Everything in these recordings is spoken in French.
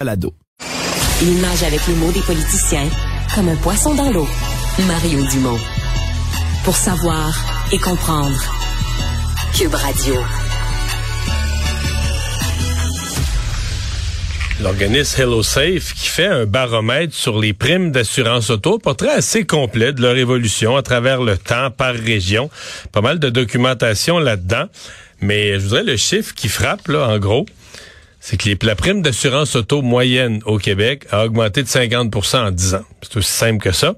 Balado. Il nage avec les mots des politiciens comme un poisson dans l'eau. Mario Dumont. Pour savoir et comprendre. Cube Radio. L'organisme HelloSafe qui fait un baromètre sur les primes d'assurance auto, portrait assez complet de leur évolution à travers le temps par région. Pas mal de documentation là-dedans. Mais je voudrais le chiffre qui frappe, là, en gros c'est que les, la prime d'assurance auto moyenne au Québec a augmenté de 50% en 10 ans. C'est aussi simple que ça.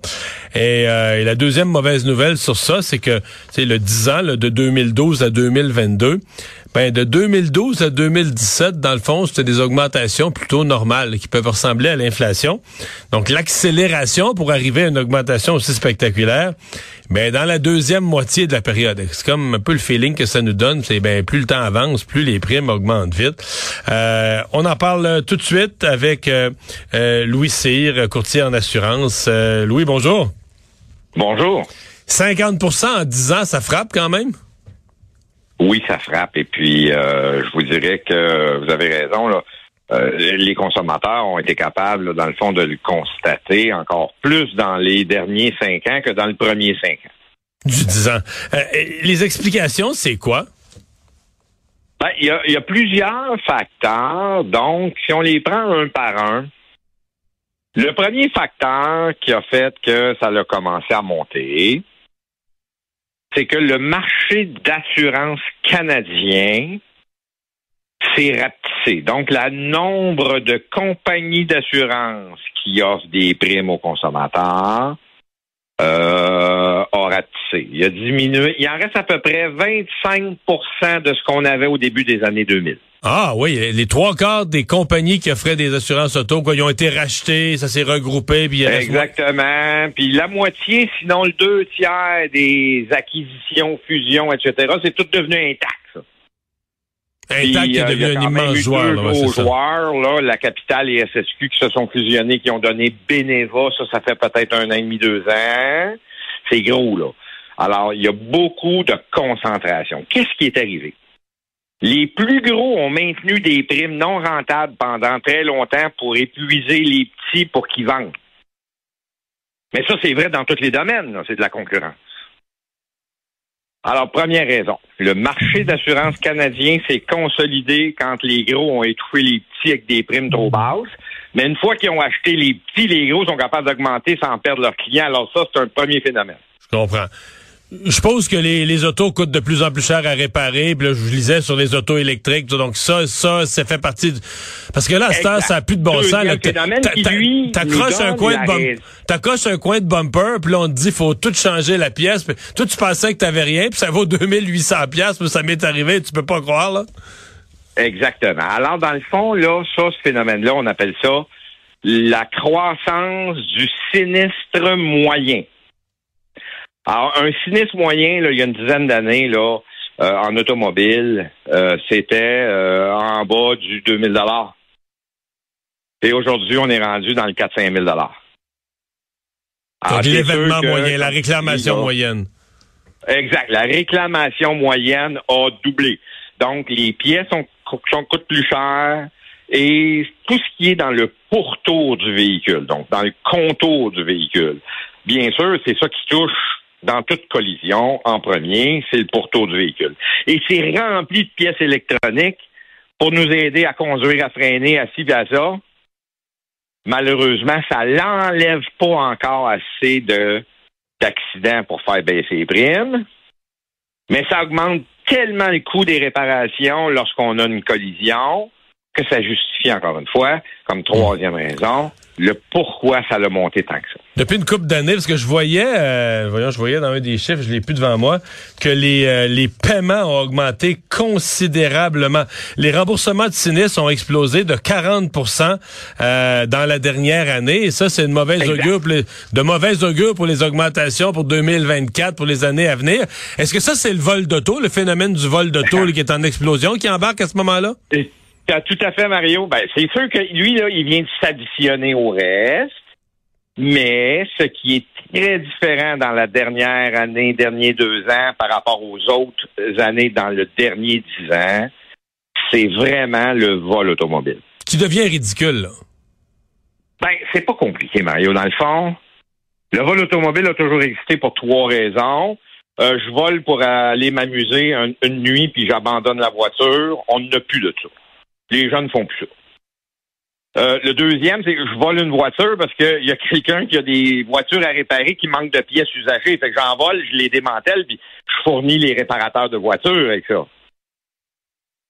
Et, euh, et la deuxième mauvaise nouvelle sur ça, c'est que c'est le 10 ans là, de 2012 à 2022. Ben, de 2012 à 2017, dans le fond, c'était des augmentations plutôt normales qui peuvent ressembler à l'inflation. Donc, l'accélération pour arriver à une augmentation aussi spectaculaire, ben, dans la deuxième moitié de la période. C'est comme un peu le feeling que ça nous donne. C'est ben, plus le temps avance, plus les primes augmentent vite. Euh, on en parle tout de suite avec euh, euh, Louis Cyr, courtier en assurance. Louis, bonjour. Bonjour. 50% en 10 ans, ça frappe quand même? Oui, ça frappe. Et puis, euh, je vous dirais que vous avez raison. Là. Euh, les consommateurs ont été capables, dans le fond, de le constater encore plus dans les derniers cinq ans que dans le premier cinq ans. Du 10 ans. Euh, les explications, c'est quoi? Ben, il y, y, a, plusieurs facteurs. Donc, si on les prend un par un, le premier facteur qui a fait que ça a commencé à monter, c'est que le marché d'assurance canadien s'est rapetissé. Donc, le nombre de compagnies d'assurance qui offrent des primes aux consommateurs euh, a Il a diminué. Il en reste à peu près 25% de ce qu'on avait au début des années 2000. Ah oui, les trois quarts des compagnies qui offraient des assurances auto, quoi, ils ont été rachetés, ça s'est regroupé. Puis Exactement. Puis la moitié, sinon le deux tiers des acquisitions, fusions, etc., c'est tout devenu intact. Ça. Intact qui est devenu un immense joueur. Deux là, joueurs, là, la capitale et SSQ qui se sont fusionnés, qui ont donné Beneva, ça, ça fait peut-être un an et demi, deux ans. C'est gros, là. Alors, il y a beaucoup de concentration. Qu'est-ce qui est arrivé? Les plus gros ont maintenu des primes non rentables pendant très longtemps pour épuiser les petits pour qu'ils vendent. Mais ça, c'est vrai dans tous les domaines, c'est de la concurrence. Alors, première raison, le marché d'assurance canadien s'est consolidé quand les gros ont étouffé les petits avec des primes trop basses. Mais une fois qu'ils ont acheté les petits, les gros sont capables d'augmenter sans perdre leurs clients. Alors ça, c'est un premier phénomène. Je comprends. Je suppose que les, les autos coûtent de plus en plus cher à réparer. Puis là, je lisais sur les autos électriques. Donc ça, ça, ça fait partie. Parce que là, à ce ça n'a plus de bon sens. T'accroches un coin de bumper, un coin de bumper, puis là on te dit faut tout changer la pièce. Puis toi, tu pensais que t'avais rien, puis ça vaut 2800 pièces, mais ça m'est arrivé. Tu peux pas croire là. Exactement. Alors dans le fond, là, ça, ce phénomène-là, on appelle ça la croissance du sinistre moyen. Alors, un sinistre moyen, là, il y a une dizaine d'années, là, euh, en automobile, euh, c'était euh, en bas du 2000 dollars. Et aujourd'hui, on est rendu dans le 4-5 000 dollars. l'événement moyen, la réclamation moyenne. Exact. La réclamation moyenne a doublé. Donc, les pièces sont, sont, coûtent plus cher et tout ce qui est dans le pourtour du véhicule, donc dans le contour du véhicule. Bien sûr, c'est ça qui touche dans toute collision, en premier, c'est le pourtour du véhicule. Et c'est rempli de pièces électroniques pour nous aider à conduire, à freiner, à ci, à ça. Malheureusement, ça n'enlève pas encore assez de d'accidents pour faire baisser les primes, mais ça augmente tellement le coût des réparations lorsqu'on a une collision que ça justifie encore une fois, comme troisième raison, le pourquoi ça a monté tant que ça. Depuis une couple d'années, parce que je voyais, euh, voyons, je voyais dans un des chiffres, je l'ai plus devant moi, que les, euh, les paiements ont augmenté considérablement. Les remboursements de sinistres ont explosé de 40% euh, dans la dernière année. Et ça, c'est une mauvaise augure, pour les, de mauvaise augure pour les augmentations pour 2024, pour les années à venir. Est-ce que ça, c'est le vol d'auto, le phénomène du vol d'auto qui est en explosion, qui embarque à ce moment-là? Tout à fait, Mario. Ben, c'est sûr que lui, là, il vient de s'additionner au reste. Mais ce qui est très différent dans la dernière année, derniers deux ans par rapport aux autres années dans le dernier dix ans, c'est vraiment le vol automobile. Qui devient ridicule, là. Ben, c'est pas compliqué, Mario. Dans le fond, le vol automobile a toujours existé pour trois raisons. Euh, je vole pour aller m'amuser une nuit, puis j'abandonne la voiture. On n'a plus de ça. Les gens ne font plus ça. Euh, le deuxième, c'est que je vole une voiture parce qu'il y a quelqu'un qui a des voitures à réparer qui manquent de pièces usagées. Fait que j'en vole, je les démantèle, puis je fournis les réparateurs de voitures avec ça.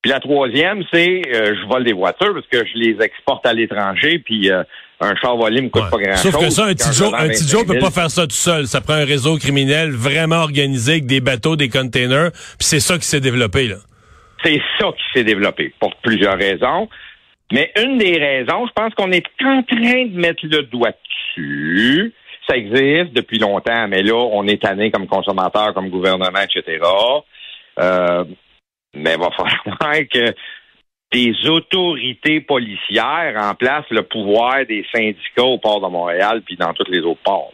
Puis la troisième, c'est euh, je vole des voitures parce que je les exporte à l'étranger, puis euh, un char volé me coûte pas grand-chose. Sauf que ça, un petit Joe, un petit Joe peut pas faire ça tout seul. Ça prend un réseau criminel vraiment organisé avec des bateaux, des containers, puis c'est ça qui s'est développé là. C'est ça qui s'est développé pour plusieurs raisons. Mais une des raisons, je pense qu'on est en train de mettre le doigt dessus. Ça existe depuis longtemps, mais là, on est tanné comme consommateur, comme gouvernement, etc. Euh, mais il va falloir que des autorités policières remplacent le pouvoir des syndicats au port de Montréal puis dans tous les autres ports.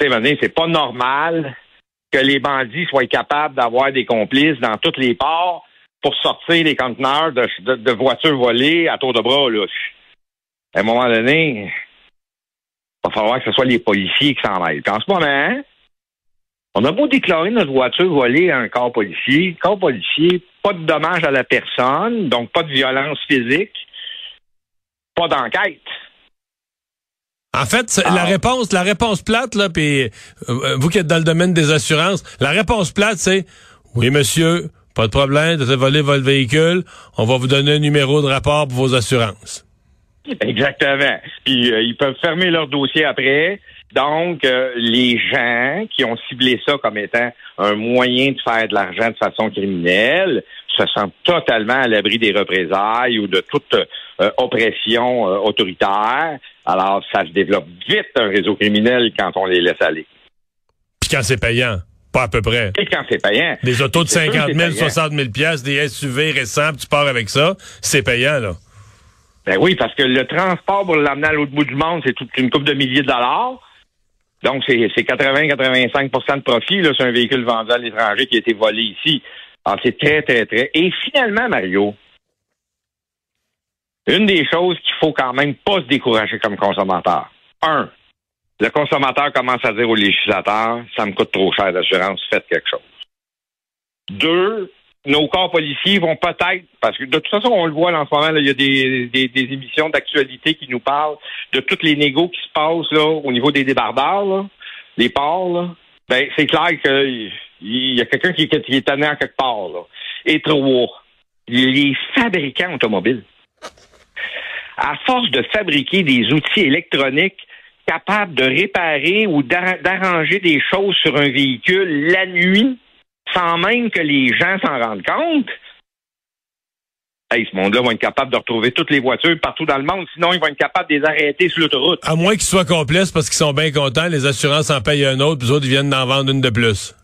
C'est pas normal que les bandits soient capables d'avoir des complices dans tous les ports pour sortir les conteneurs de, voitures volées à tour de bras. Là. À un moment donné, il va falloir que ce soit les policiers qui s'en aillent. en ce moment, on a beau déclarer notre voiture volée à un corps policier, corps policier, pas de dommage à la personne, donc pas de violence physique, pas d'enquête. En fait, la ah. réponse, la réponse plate là, puis euh, vous qui êtes dans le domaine des assurances, la réponse plate, c'est oui, monsieur, pas de problème, de voler votre véhicule, on va vous donner un numéro de rapport pour vos assurances. Exactement. Puis euh, ils peuvent fermer leur dossier après. Donc, euh, les gens qui ont ciblé ça comme étant un moyen de faire de l'argent de façon criminelle se sentent totalement à l'abri des représailles ou de toute euh, oppression euh, autoritaire. Alors, ça se développe vite un réseau criminel quand on les laisse aller. Puis quand c'est payant. Pas à peu près. Et quand c'est payant. Des autos de 50 000, 60 000 pièces, des SUV récents, tu pars avec ça, c'est payant, là. Ben oui, parce que le transport pour l'amener à l'autre bout du monde, c'est toute une coupe de milliers de dollars. Donc, c'est 80-85% de profit sur un véhicule vendu à l'étranger qui a été volé ici. Alors, c'est très, très, très. Et finalement, Mario, une des choses qu'il faut quand même pas se décourager comme consommateur. Un, le consommateur commence à dire au législateur, ça me coûte trop cher d'assurance, faites quelque chose. Deux, nos corps policiers vont peut-être, parce que de toute façon, on le voit en ce moment, il y a des, des, émissions d'actualité qui nous parlent de toutes les négos qui se passent là, au niveau des débardeurs, là, les ports. Ben, c'est clair qu'il y a quelqu'un qui, est tanné en quelque part. Et trois, les fabricants automobiles, à force de fabriquer des outils électroniques capables de réparer ou d'arranger des choses sur un véhicule la nuit, sans même que les gens s'en rendent compte, hey, ce monde-là va être capable de retrouver toutes les voitures partout dans le monde. Sinon, ils vont être capables de les arrêter sur l'autoroute. À moins qu'ils soient complexes parce qu'ils sont bien contents, les assurances en payent un autre, puis les autres viennent d'en vendre une de plus.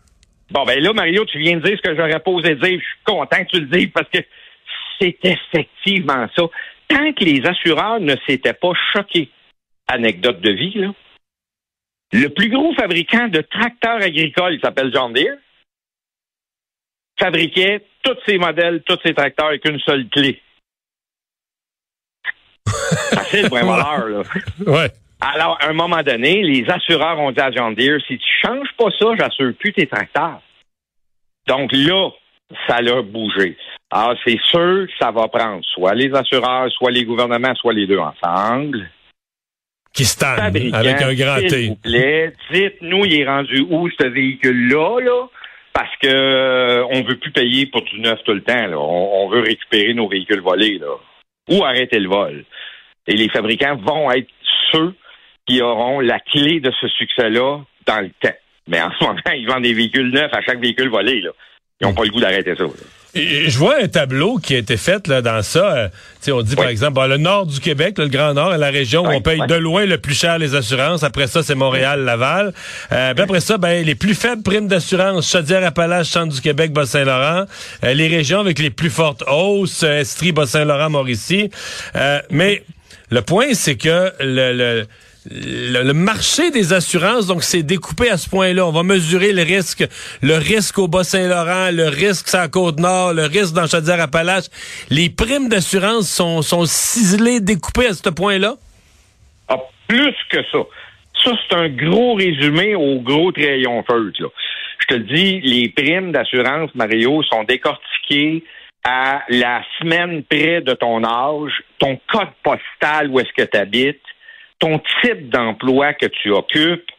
Bon, ben là, Mario, tu viens de dire ce que j'aurais posé dire. Je suis content que tu le dises parce que c'est effectivement ça. Tant que les assureurs ne s'étaient pas choqués, anecdote de vie, là, le plus gros fabricant de tracteurs agricoles, il s'appelle John Deere, fabriquait tous ses modèles, tous ses tracteurs avec une seule clé. Facile pour un voleur, là. Ouais. Alors, à un moment donné, les assureurs ont dit à John Deere, si tu changes pas ça, j'assure plus tes tracteurs. Donc là, ça a bougé. Alors, c'est sûr que ça va prendre soit les assureurs, soit les gouvernements, soit les deux ensemble. Qui se avec un grand T. S'il vous plaît, dites-nous, il est rendu où ce véhicule-là, là? parce que euh, on veut plus payer pour du neuf tout le temps. On, veut récupérer nos véhicules volés là. ou arrêter le vol. Et les fabricants vont être ceux qui auront la clé de ce succès-là dans le temps. Mais en ce moment, ils vendent des véhicules neufs à chaque véhicule volé. Là. Ils n'ont pas le goût d'arrêter ça. Je vois un tableau qui a été fait là, dans ça. Euh, on dit par exemple, le nord du Québec, le Grand Nord, la région où on paye de loin le plus cher les assurances. Après ça, c'est Montréal, Laval. Euh, après ça, ben, les plus faibles primes d'assurance, Chaudière-Appalaches, Centre du Québec, Bas-Saint-Laurent. Euh, les régions avec les plus fortes hausses, Estrie, Bas-Saint-Laurent, Mauricie. mais le point, c'est que le le, marché des assurances, donc c'est découpé à ce point-là. On va mesurer le risque, le risque au Bas-Saint-Laurent, le risque sur la Côte-Nord, le risque dans Chaudière-Appalaches. Les primes d'assurance sont, sont ciselées, découpées à ce point-là? plus que ça. Ça, c'est un gros résumé au gros crayon feutre. Je te dis, les primes d'assurance, Mario, sont décortiquées à la semaine près de ton âge, ton code postal où est-ce que tu habites, ton type d'emploi que tu occupes,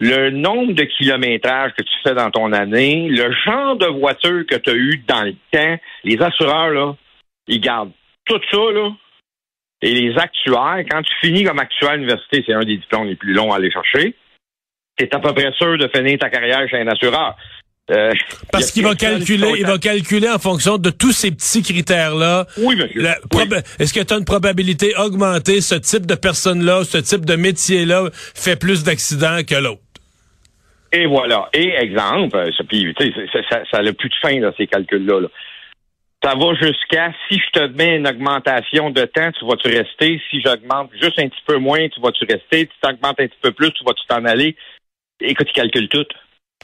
le nombre de kilométrages que tu fais dans ton année, le genre de voiture que tu as eu dans le temps. Les assureurs, là, ils gardent tout ça, là. Et les actuaires, quand tu finis comme actuaire à l'université, c'est un des diplômes les plus longs à aller chercher, tu es à peu près sûr de finir ta carrière chez un assureur. Euh, Parce qu'il va calculer, il va calculer en fonction de tous ces petits critères-là. Oui, monsieur. Est-ce que tu as une probabilité augmentée, ce type de personne-là, ce type de métier-là fait plus d'accidents que l'autre? Et voilà. Et exemple, euh, ça, ça, n'a plus de fin, là, ces calculs-là. Ça va jusqu'à si je te mets une augmentation de temps, tu vas-tu rester? Si j'augmente juste un petit peu moins, tu vas-tu rester? Si tu augmentes un petit peu plus, tu vas-tu t'en aller? Écoute, ils calculent tout.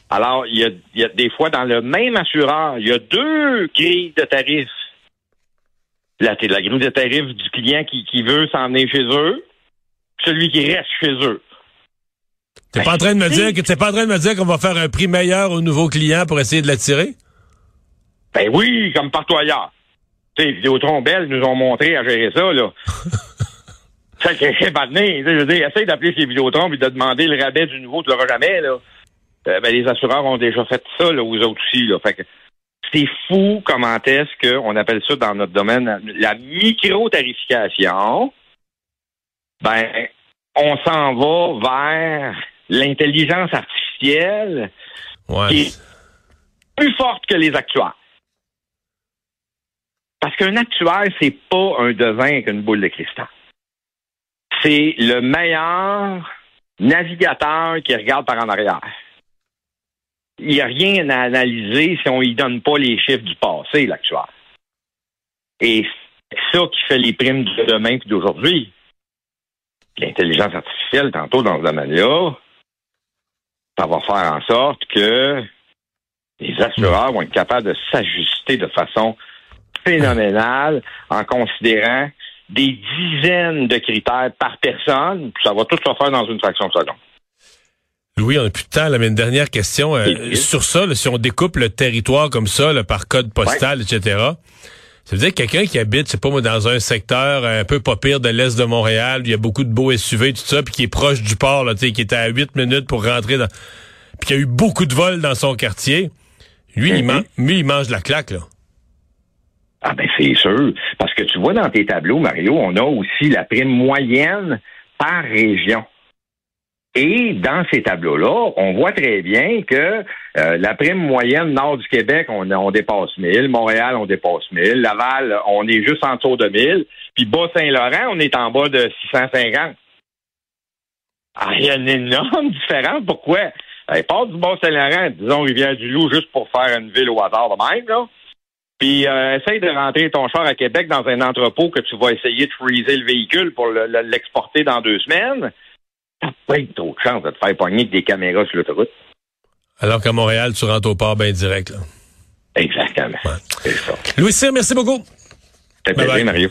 Alors, il y, a, il y a des fois, dans le même assureur, il y a deux grilles de tarifs. La, la grille de tarifs du client qui, qui veut s'en venir chez eux, celui qui reste chez eux. T'es pas en train de me dire que t'es pas en train de me dire qu'on va faire un prix meilleur aux nouveaux clients pour essayer de l'attirer? Ben oui, comme partout ailleurs. Tu sais, Vidéotron Bell nous ont montré à gérer ça, là. ça, c'est Je veux dire, essaye d'appeler chez Vidéotron et de demander le rabais du nouveau, tu l'auras jamais, là. Euh, ben, les assureurs ont déjà fait ça, là, aux autres aussi. Là. Fait que c'est fou comment est-ce qu'on appelle ça dans notre domaine la micro-tarification. Ben, on s'en va vers l'intelligence artificielle qui est plus forte que les actuaires. Parce qu'un actuaire, c'est pas un devin avec une boule de cristal. C'est le meilleur navigateur qui regarde par en arrière il n'y a rien à analyser si on ne donne pas les chiffres du passé, l'actuel. Et c'est ça qui fait les primes de demain et d'aujourd'hui. L'intelligence artificielle, tantôt dans ce domaine-là, ça va faire en sorte que les assureurs vont être capables de s'ajuster de façon phénoménale en considérant des dizaines de critères par personne, ça va tout se faire dans une fraction de seconde. Louis, on n'a plus de temps, là, mais une dernière question. Euh, sur ça, si on découpe le territoire comme ça, par code postal, etc., ça veut dire que quelqu'un qui habite, c'est pas moi, dans un secteur un peu pas pire de l'est de Montréal, il y a beaucoup de beaux SUV, tout ça, puis qui est proche du port, là, qui était à 8 minutes pour rentrer dans... Puis qui a eu beaucoup de vols dans son quartier. Lui, il, mm-hmm. lui, il mange la claque, là. Ah ben c'est sûr. Parce que tu vois dans tes tableaux, Mario, on a aussi la prime moyenne par région. Et dans ces tableaux-là, on voit très bien que euh, la prime moyenne nord du Québec, on, on dépasse 1000. Montréal, on dépasse 1000. Laval, on est juste en dessous de 1000. Puis Bas-Saint-Laurent, on est en bas de 650. Ah, il y a une énorme différence. Pourquoi? Elle part du Bas-Saint-Laurent, disons Rivière-du-Loup, juste pour faire une ville au hasard de même, là. Puis euh, essaye de rentrer ton char à Québec dans un entrepôt que tu vas essayer de freezer le véhicule pour l'exporter dans deux semaines pas trop de chance de te faire pogner avec des caméras sur l'autoroute. Alors qu'à Montréal, tu rentres au port bien direct. Là. Exactement. Louis Cyr, merci beaucoup. C'était plaisir, Mario.